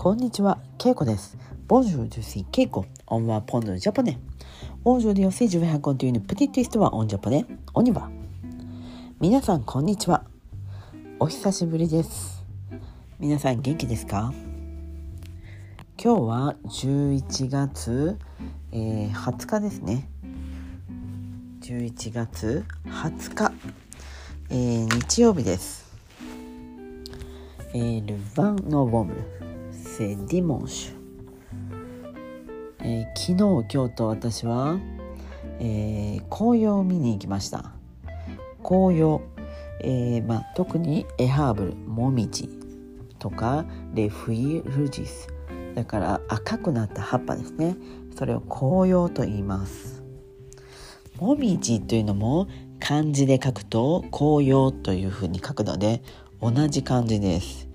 こんにちは、ケイコです。Bonjour, je suis Keiko. On va prendre le japonais. Aujourd'hui aussi, je vais raconter une petite histoire en japonais. On y va. 皆さん、こんにちは。お久しぶりです。皆さん、元気ですか今日は11月、えー20日ですね。11月20日、えー日曜日です。えー、le 20 novembre, c'est dimanche. えー昨日今日と私は、えー紅葉を見に行きました。紅葉、えーまあ、特にエハーブルモミジとかレフィルジス。だから赤くなった葉っぱですね。それを紅葉と言います。モミジというのも漢字で書くと紅葉というふうに書くので同じ漢字です。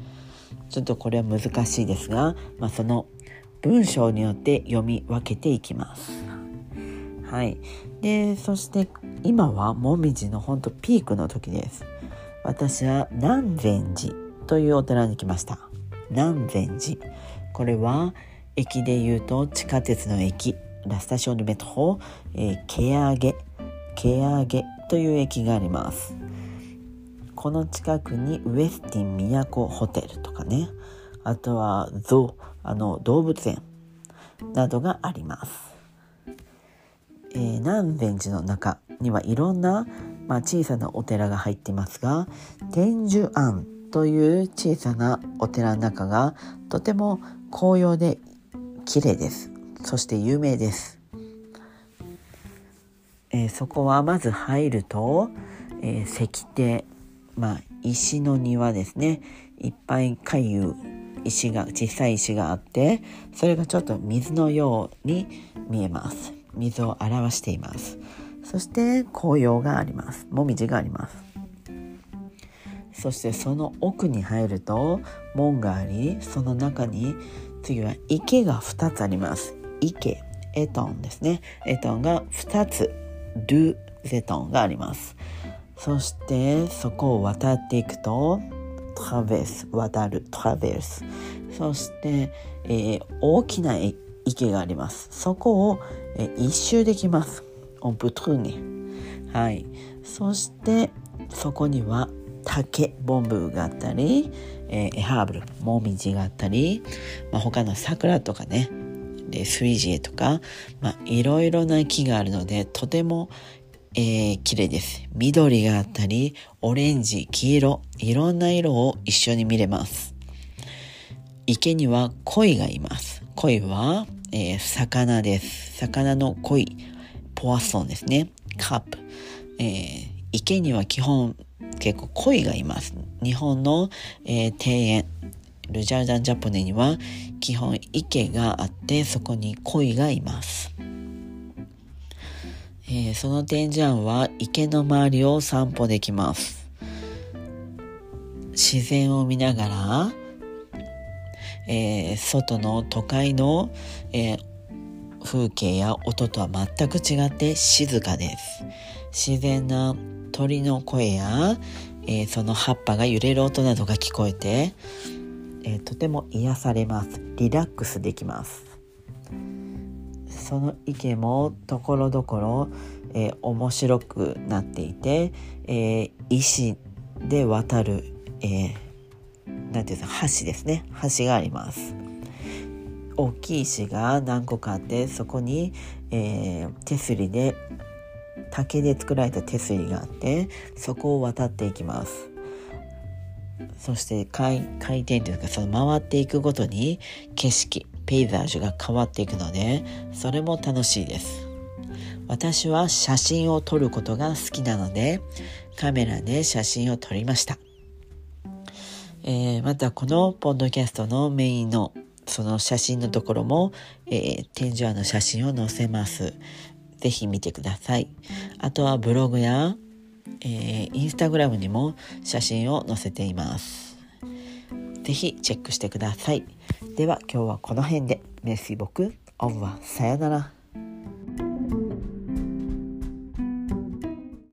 ちょっとこれは難しいですが、まあ、その文章によって読み分けていきます。はい。で、そして今はもみじのほんとピークの時です。私は南禅寺というお寺に来ました。南禅寺。これは駅で言うと地下鉄の駅、ラスタションルメトロ、えー、ケアゲ、ケアゲという駅があります。この近くにウエスティン都ホテルとかね。あとはゾウあの動物園などがあります、えー南禅寺の中にはいろんな、まあ、小さなお寺が入っていますが天寿庵という小さなお寺の中がとても紅葉で綺麗です。そして有名です。えーそこはまず入ると、えー石庭まあ石の庭ですね。いっぱい回遊石が小さい石があってそれがちょっと水のように見えます。水を表しています。そして紅葉があります。もみじがあります。そしてその奥に入ると門がありその中に次は池が2つあります。池エトンですね。エトンが2つ。ドゥゼトンがあります。そしてそこを渡っていくとトラベース渡るトラベースそして、えー大きな池があります。そこを、えー一周できます。オンプトゥーネはい。そしてそこには竹ボンブーがあったり、えーハーブルモミジがあったり、まあ、他の桜とかねでスイジエとか、まあ、いろいろな木があるのでとても、えー綺麗です。緑があったりオレンジ黄色いろんな色を一緒に見れます。池には鯉がいます。鯉は、えー魚です。魚の鯉ポワソンですね。カープ、えー池には基本結構鯉がいます。日本の、えー庭園。ルジャーダンジャポネには基本池があってそこに鯉がいます。えーその天ジャンは池の周りを散歩できます。自然を見ながら、えー外の都会の、えー風景や音とは全く違って静かです。自然な鳥の声や、えーその葉っぱが揺れる音などが聞こえて、えーとても癒されます。リラックスできます。その池もところどころ、え面白くなっていて、えー石で渡る、えーなんていうんですか橋ですね。橋があります。大きい石が何個かあってそこに、えー手すりで竹で作られた手すりがあってそこを渡っていきます。そして回回転というかその回っていくごとに景色。ペイザージュが変わっていくのでそれも楽しいです。私は写真を撮ることが好きなのでカメラで写真を撮りました、えーまたこのポッドキャストのメインのその写真のところも、えー天井の写真を載せます。ぜひ見てください。あとはブログやえーインスタグラムにも写真を載せています。ぜひチェックしてください。では今日はこの辺で。メッシー僕、オンはさよなら。